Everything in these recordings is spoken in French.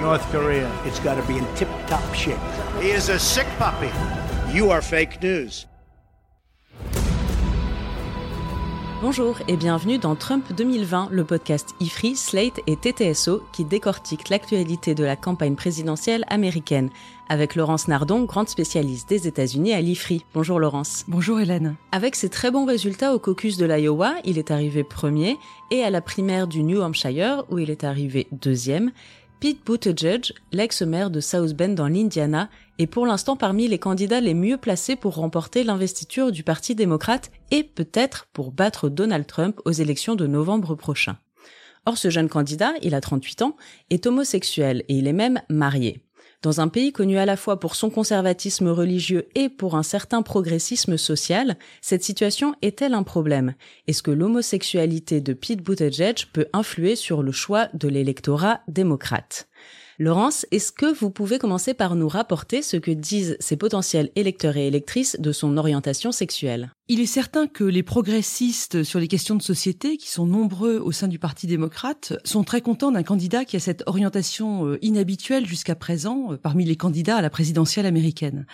North Korea. It's got to be in tip top shape. He is a sick puppy. You are fake news. Bonjour et bienvenue dans Trump 2020, le podcast IFRI, Slate et TTSO qui décortique l'actualité de la campagne présidentielle américaine. Avec Laurence Nardon, grande spécialiste des États-Unis à l'IFRI. Bonjour Laurence. Bonjour Hélène. Avec ses très bons résultats au caucus de l'Iowa, il est arrivé premier et à la primaire du New Hampshire où il est arrivé deuxième. Pete Buttigieg, l'ex-maire de South Bend dans l'Indiana, est pour l'instant parmi les candidats les mieux placés pour remporter l'investiture du Parti démocrate et peut-être pour battre Donald Trump aux élections de novembre prochain. Or, ce jeune candidat, il a 38 ans, est homosexuel et il est même marié. Dans un pays connu à la fois pour son conservatisme religieux et pour un certain progressisme social, cette situation est-elle un problème? Est-ce que l'homosexualité de Pete Buttigieg peut influer sur le choix de l'électorat démocrate? Laurence, est-ce que vous pouvez commencer par nous rapporter ce que disent ces potentiels électeurs et électrices de son orientation sexuelle? Il est certain que les progressistes sur les questions de société, qui sont nombreux au sein du Parti démocrate, sont très contents d'un candidat qui a cette orientation euh, inhabituelle jusqu'à présent euh, parmi les candidats à la présidentielle américaine.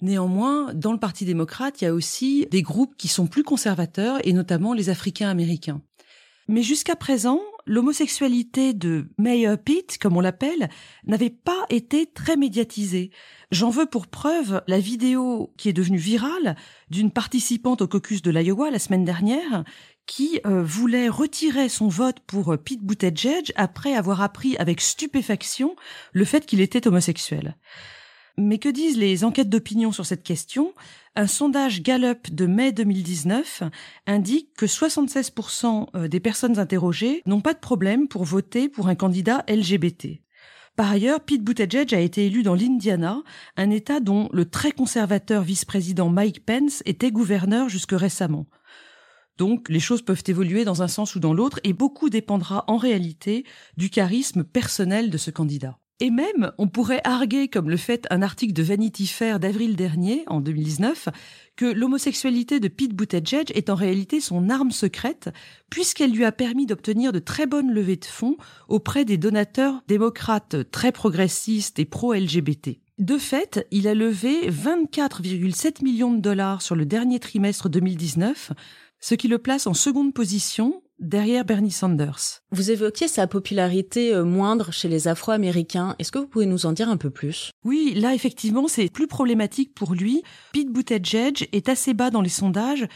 Néanmoins, dans le Parti démocrate, il y a aussi des groupes qui sont plus conservateurs, et notamment les Africains américains. Mais jusqu'à présent, l'homosexualité de Mayor Pete, comme on l'appelle, n'avait pas été très médiatisée. J'en veux pour preuve la vidéo qui est devenue virale d'une participante au caucus de l'Iowa la semaine dernière qui euh, voulait retirer son vote pour euh, Pete Buttigieg après avoir appris avec stupéfaction le fait qu'il était homosexuel. Mais que disent les enquêtes d'opinion sur cette question? Un sondage Gallup de mai 2019 indique que 76% des personnes interrogées n'ont pas de problème pour voter pour un candidat LGBT. Par ailleurs, Pete Buttigieg a été élu dans l'Indiana, un État dont le très conservateur vice-président Mike Pence était gouverneur jusque récemment. Donc les choses peuvent évoluer dans un sens ou dans l'autre et beaucoup dépendra en réalité du charisme personnel de ce candidat. Et même, on pourrait arguer, comme le fait un article de Vanity Fair d'avril dernier, en 2019, que l'homosexualité de Pete Buttigieg est en réalité son arme secrète, puisqu'elle lui a permis d'obtenir de très bonnes levées de fonds auprès des donateurs démocrates très progressistes et pro-LGBT. De fait, il a levé 24,7 millions de dollars sur le dernier trimestre 2019, ce qui le place en seconde position derrière Bernie Sanders. Vous évoquiez sa popularité euh, moindre chez les Afro-Américains. Est-ce que vous pouvez nous en dire un peu plus? Oui, là effectivement, c'est plus problématique pour lui. Pete Buttigieg est assez bas dans les sondages,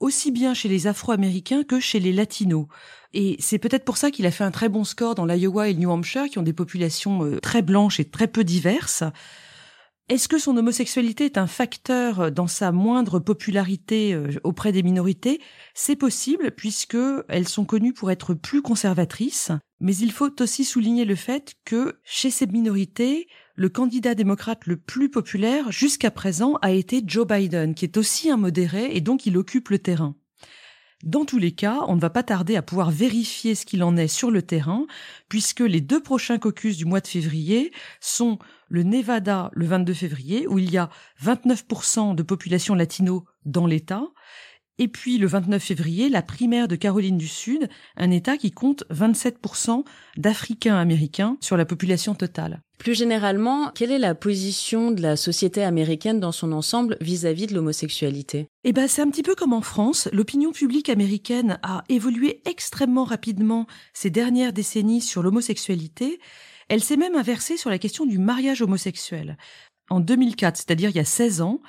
aussi bien chez les Afro-Américains que chez les Latinos. Et c'est peut-être pour ça qu'il a fait un très bon score dans l'Iowa et le New Hampshire, qui ont des populations euh, très blanches et très peu diverses. Est-ce que son homosexualité est un facteur dans sa moindre popularité euh, auprès des minorités? C'est possible puisque elles sont connues pour être plus conservatrices, mais il faut aussi souligner le fait que chez ces minorités, le candidat démocrate le plus populaire jusqu'à présent a été Joe Biden, qui est aussi un modéré et donc il occupe le terrain. Dans tous les cas, on ne va pas tarder à pouvoir vérifier ce qu'il en est sur le terrain, puisque les deux prochains caucus du mois de février sont le Nevada le 22 février, où il y a 29% de population latino dans l'État, et puis le 29 février, la primaire de Caroline du Sud, un État qui compte 27% d'Africains américains sur la population totale. Plus généralement, quelle est la position de la société américaine dans son ensemble vis-à-vis de l'homosexualité? Eh ben, c'est un petit peu comme en France. L'opinion publique américaine a évolué extrêmement rapidement ces dernières décennies sur l'homosexualité. Elle s'est même inversée sur la question du mariage homosexuel. En 2004, c'est-à-dire il y a 16 ans,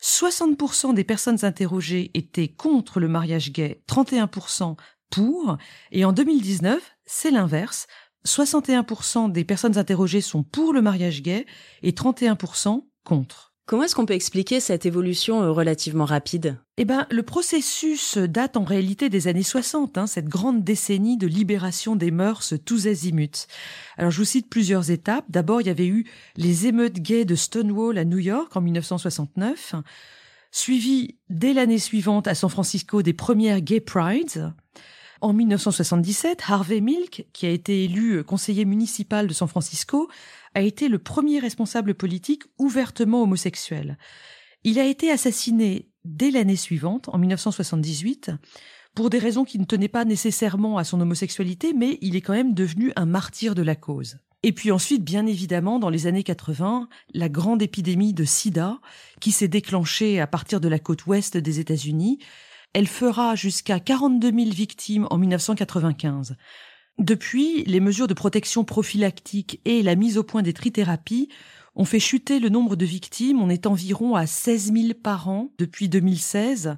60% des personnes interrogées étaient contre le mariage gay, 31% pour, et en 2019, c'est l'inverse. 61% des personnes interrogées sont pour le mariage gay et 31% contre. Comment est-ce qu'on peut expliquer cette évolution euh, relativement rapide? Eh ben, le processus date en réalité des années 60, hein, cette grande décennie de libération des mœurs tous azimuts. Alors, je vous cite plusieurs étapes. D'abord, il y avait eu les émeutes gays de Stonewall à New York en 1969, suivi dès l'année suivante à San Francisco des premières Gay Prides. En 1977, Harvey Milk, qui a été élu conseiller municipal de San Francisco, a été le premier responsable politique ouvertement homosexuel. Il a été assassiné dès l'année suivante, en 1978, pour des raisons qui ne tenaient pas nécessairement à son homosexualité, mais il est quand même devenu un martyr de la cause. Et puis ensuite, bien évidemment, dans les années 80, la grande épidémie de sida qui s'est déclenchée à partir de la côte ouest des États-Unis. Elle fera jusqu'à 42 000 victimes en 1995. Depuis, les mesures de protection prophylactique et la mise au point des trithérapies ont fait chuter le nombre de victimes. On est environ à 16 000 par an depuis 2016.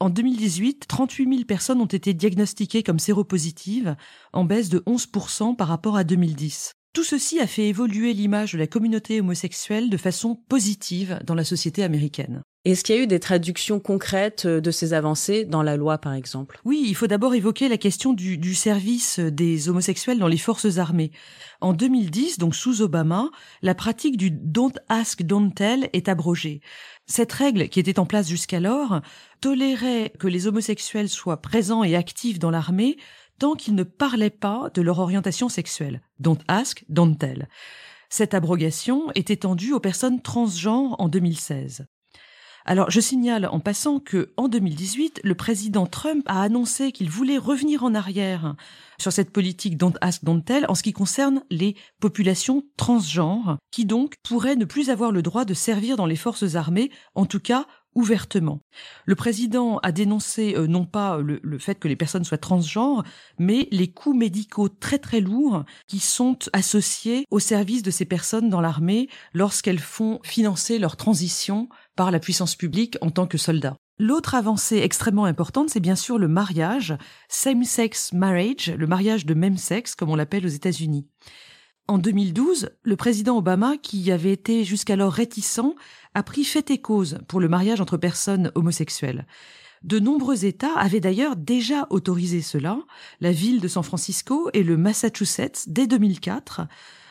En 2018, 38 000 personnes ont été diagnostiquées comme séropositives, en baisse de 11% par rapport à 2010. Tout ceci a fait évoluer l'image de la communauté homosexuelle de façon positive dans la société américaine. Est-ce qu'il y a eu des traductions concrètes euh, de ces avancées dans la loi, par exemple? Oui, il faut d'abord évoquer la question du, du, service des homosexuels dans les forces armées. En 2010, donc sous Obama, la pratique du Don't Ask, Don't Tell est abrogée. Cette règle, qui était en place jusqu'alors, tolérait que les homosexuels soient présents et actifs dans l'armée tant qu'ils ne parlaient pas de leur orientation sexuelle. Don't ask, don't tell. Cette abrogation est étendue aux personnes transgenres en 2016. Alors, je signale en passant que, en 2018, le président Trump a annoncé qu'il voulait revenir en arrière sur cette politique don't ask, don't tell en ce qui concerne les populations transgenres, qui donc pourraient ne plus avoir le droit de servir dans les forces armées, en tout cas ouvertement. Le président a dénoncé euh, non pas le, le, fait que les personnes soient transgenres, mais les coûts médicaux très très lourds qui sont associés au service de ces personnes dans l'armée lorsqu'elles font financer leur transition par la puissance publique en tant que soldats. L'autre avancée extrêmement importante, c'est bien sûr le mariage, same-sex marriage, le mariage de même sexe, comme on l'appelle aux États-Unis. En 2012, le président Obama, qui avait été jusqu'alors réticent, a pris fait et cause pour le mariage entre personnes homosexuelles. De nombreux États avaient d'ailleurs déjà autorisé cela, la ville de San Francisco et le Massachusetts dès 2004,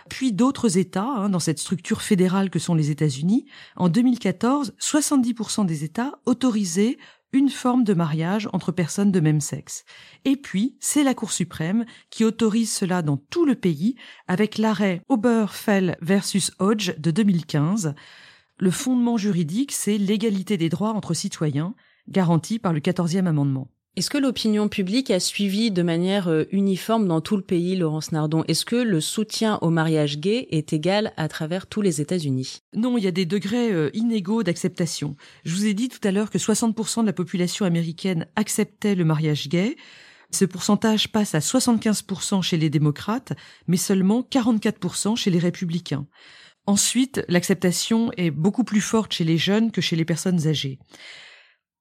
puis d'autres États hein, dans cette structure fédérale que sont les États-Unis. En 2014, 70% des États autorisaient une forme de mariage entre personnes de même sexe. Et puis, c'est la Cour suprême qui autorise cela dans tout le pays avec l'arrêt Oberfell versus Hodge de 2015. Le fondement juridique, c'est l'égalité des droits entre citoyens, garantie par le 14e amendement. Est-ce que l'opinion publique a suivi de manière euh, uniforme dans tout le pays, Laurence Nardon? Est-ce que le soutien au mariage gay est égal à travers tous les États-Unis? Non, il y a des degrés euh, inégaux d'acceptation. Je vous ai dit tout à l'heure que 60% de la population américaine acceptait le mariage gay. Ce pourcentage passe à 75% chez les démocrates, mais seulement 44% chez les républicains. Ensuite, l'acceptation est beaucoup plus forte chez les jeunes que chez les personnes âgées.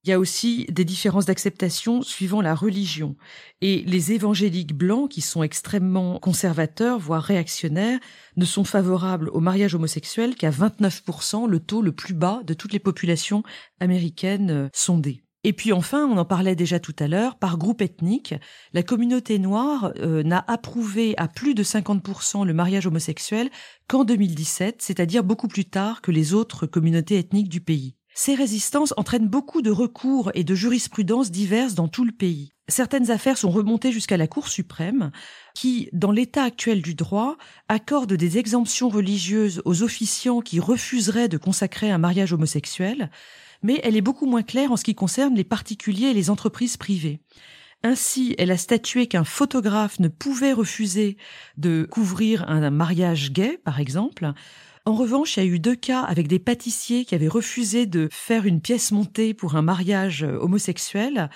Il y a aussi des différences d'acceptation suivant la religion. Et les évangéliques blancs, qui sont extrêmement conservateurs, voire réactionnaires, ne sont favorables au mariage homosexuel qu'à 29%, le taux le plus bas de toutes les populations américaines euh, sondées. Et puis enfin, on en parlait déjà tout à l'heure, par groupe ethnique, la communauté noire euh, n'a approuvé à plus de 50% le mariage homosexuel qu'en 2017, c'est-à-dire beaucoup plus tard que les autres communautés ethniques du pays. Ces résistances entraînent beaucoup de recours et de jurisprudences diverses dans tout le pays. Certaines affaires sont remontées jusqu'à la Cour suprême, qui, dans l'état actuel du droit, accorde des exemptions religieuses aux officiants qui refuseraient de consacrer un mariage homosexuel, mais elle est beaucoup moins claire en ce qui concerne les particuliers et les entreprises privées. Ainsi, elle a statué qu'un photographe ne pouvait refuser de couvrir un mariage gay, par exemple, en revanche, il y a eu deux cas avec des pâtissiers qui avaient refusé de faire une pièce montée pour un mariage euh, homosexuel.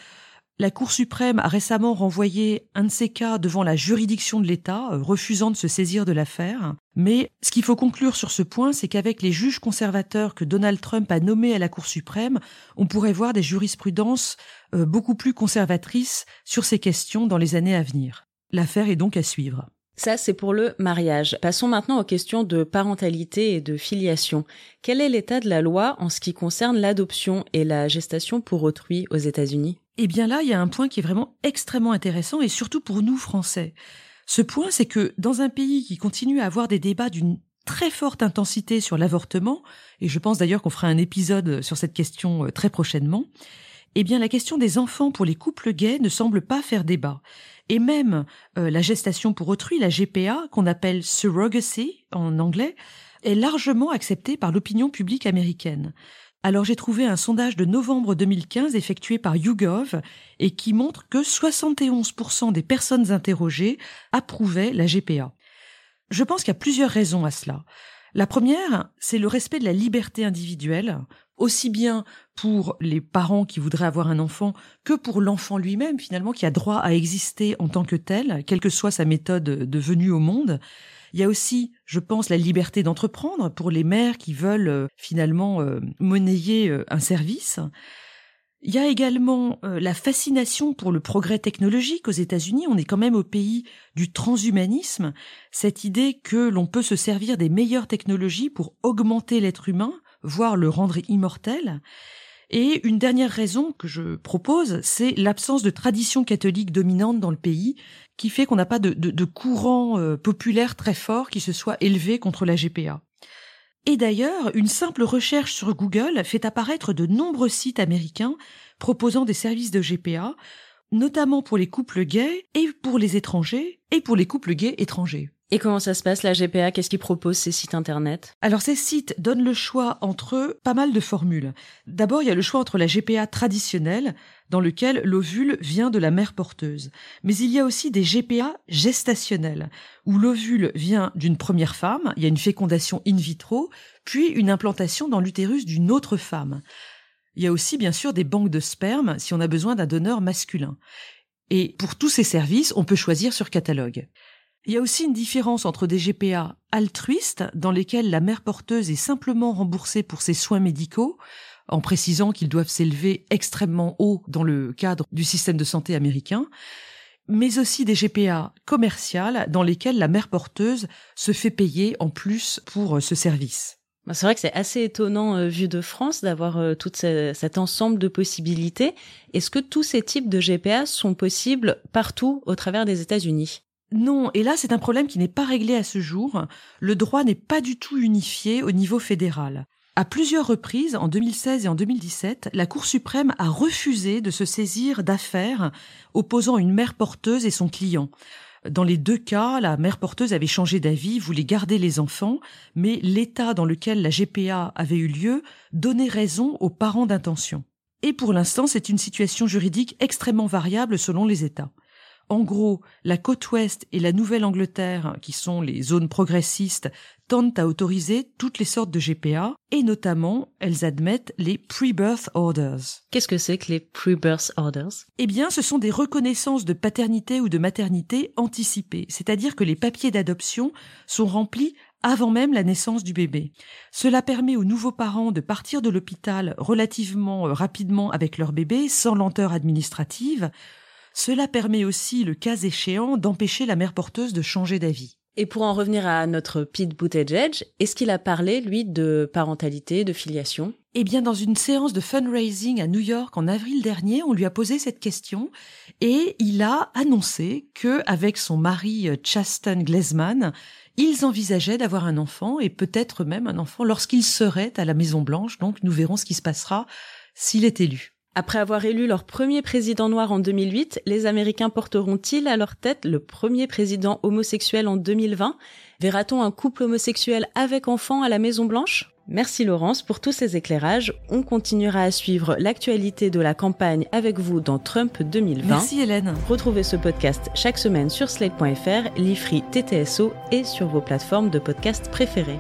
La Cour suprême a récemment renvoyé un de ces cas devant la juridiction de l'État, euh, refusant de se saisir de l'affaire. Mais ce qu'il faut conclure sur ce point, c'est qu'avec les juges conservateurs que Donald Trump a nommés à la Cour suprême, on pourrait voir des jurisprudences euh, beaucoup plus conservatrices sur ces questions dans les années à venir. L'affaire est donc à suivre. Ça, c'est pour le mariage. Passons maintenant aux questions de parentalité et de filiation. Quel est l'état de la loi en ce qui concerne l'adoption et la gestation pour autrui aux États-Unis? Eh bien là, il y a un point qui est vraiment extrêmement intéressant et surtout pour nous Français. Ce point, c'est que dans un pays qui continue à avoir des débats d'une très forte intensité sur l'avortement, et je pense d'ailleurs qu'on fera un épisode sur cette question euh, très prochainement, eh bien la question des enfants pour les couples gays ne semble pas faire débat et même euh, la gestation pour autrui, la GPA, qu'on appelle surrogacy en anglais, est largement acceptée par l'opinion publique américaine. Alors j'ai trouvé un sondage de novembre 2015 effectué par YouGov et qui montre que 71% des personnes interrogées approuvaient la GPA. Je pense qu'il y a plusieurs raisons à cela. La première, c'est le respect de la liberté individuelle, aussi bien pour les parents qui voudraient avoir un enfant que pour l'enfant lui-même, finalement, qui a droit à exister en tant que tel, quelle que soit sa méthode de venue au monde. Il y a aussi, je pense, la liberté d'entreprendre pour les mères qui veulent euh, finalement euh, monnayer euh, un service. Il y a également la fascination pour le progrès technologique aux États-Unis. On est quand même au pays du transhumanisme, cette idée que l'on peut se servir des meilleures technologies pour augmenter l'être humain, voire le rendre immortel. Et une dernière raison que je propose, c'est l'absence de tradition catholique dominante dans le pays, qui fait qu'on n'a pas de, courant euh, populaire très fort qui se soit élevé contre la GPA. Et d'ailleurs, une simple recherche sur Google fait apparaître de nombreux sites américains proposant des services de GPA, notamment pour les couples gays et pour les étrangers et pour les couples gays étrangers. Et comment ça se passe, la GPA Qu'est-ce qu'ils proposent, ces sites internet? Alors, ces sites donnent le choix entre pas mal de formules. D'abord, il y a le choix entre la GPA traditionnelle, dans lequel l'ovule vient de la mère porteuse. Mais il y a aussi des GPA gestationnels, où l'ovule vient d'une première femme, il y a une fécondation in vitro, puis une implantation dans l'utérus d'une autre femme. Il y a aussi, bien sûr, des banques de sperme si on a besoin d'un donneur masculin. Et pour tous ces services, on peut choisir sur catalogue. Il y a aussi une différence entre des GPA altruistes, dans lesquels la mère porteuse est simplement remboursée pour ses soins médicaux, en précisant qu'ils doivent s'élever extrêmement haut dans le cadre du système de santé américain, mais aussi des GPA commerciales dans lesquelles la mère porteuse se fait payer en plus pour euh, ce service. Bah, c'est vrai que c'est assez étonnant euh, vu de France d'avoir euh, tout cet ensemble de possibilités. Est-ce que tous ces types de GPA sont possibles partout au travers des États-Unis? Non, et là c'est un problème qui n'est pas réglé à ce jour. Le droit n'est pas du tout unifié au niveau fédéral. À plusieurs reprises, en 2016 et en 2017, la Cour suprême a refusé de se saisir d'affaires opposant une mère porteuse et son client. Dans les deux cas, la mère porteuse avait changé d'avis, voulait garder les enfants, mais l'état dans lequel la GPA avait eu lieu donnait raison aux parents d'intention. Et pour l'instant, c'est une situation juridique extrêmement variable selon les États. En gros, la côte ouest et la Nouvelle-Angleterre, qui sont les zones progressistes, tendent à autoriser toutes les sortes de GPA, et notamment, elles admettent les pre-birth orders. Qu'est-ce que c'est que les pre-birth orders? Eh bien, ce sont des reconnaissances de paternité ou de maternité anticipées, c'est-à-dire que les papiers d'adoption sont remplis avant même la naissance du bébé. Cela permet aux nouveaux parents de partir de l'hôpital relativement euh, rapidement avec leur bébé, sans lenteur administrative, cela permet aussi, le cas échéant, d'empêcher la mère porteuse de changer d'avis. Et pour en revenir à notre Pete Buttigieg, est-ce qu'il a parlé, lui, de parentalité, de filiation? Eh bien, dans une séance de fundraising à New York en avril dernier, on lui a posé cette question et il a annoncé que, avec son mari euh, Chasten Glesman, ils envisageaient d'avoir un enfant et peut-être même un enfant lorsqu'il serait à la Maison Blanche. Donc, nous verrons ce qui se passera s'il est élu. Après avoir élu leur premier président noir en 2008, les Américains porteront-ils à leur tête le premier président homosexuel en 2020 Verra-t-on un couple homosexuel avec enfant à la Maison Blanche Merci Laurence pour tous ces éclairages. On continuera à suivre l'actualité de la campagne avec vous dans Trump 2020. Merci Hélène. Retrouvez ce podcast chaque semaine sur slate.fr, l'IFRI TTSO et sur vos plateformes de podcast préférées.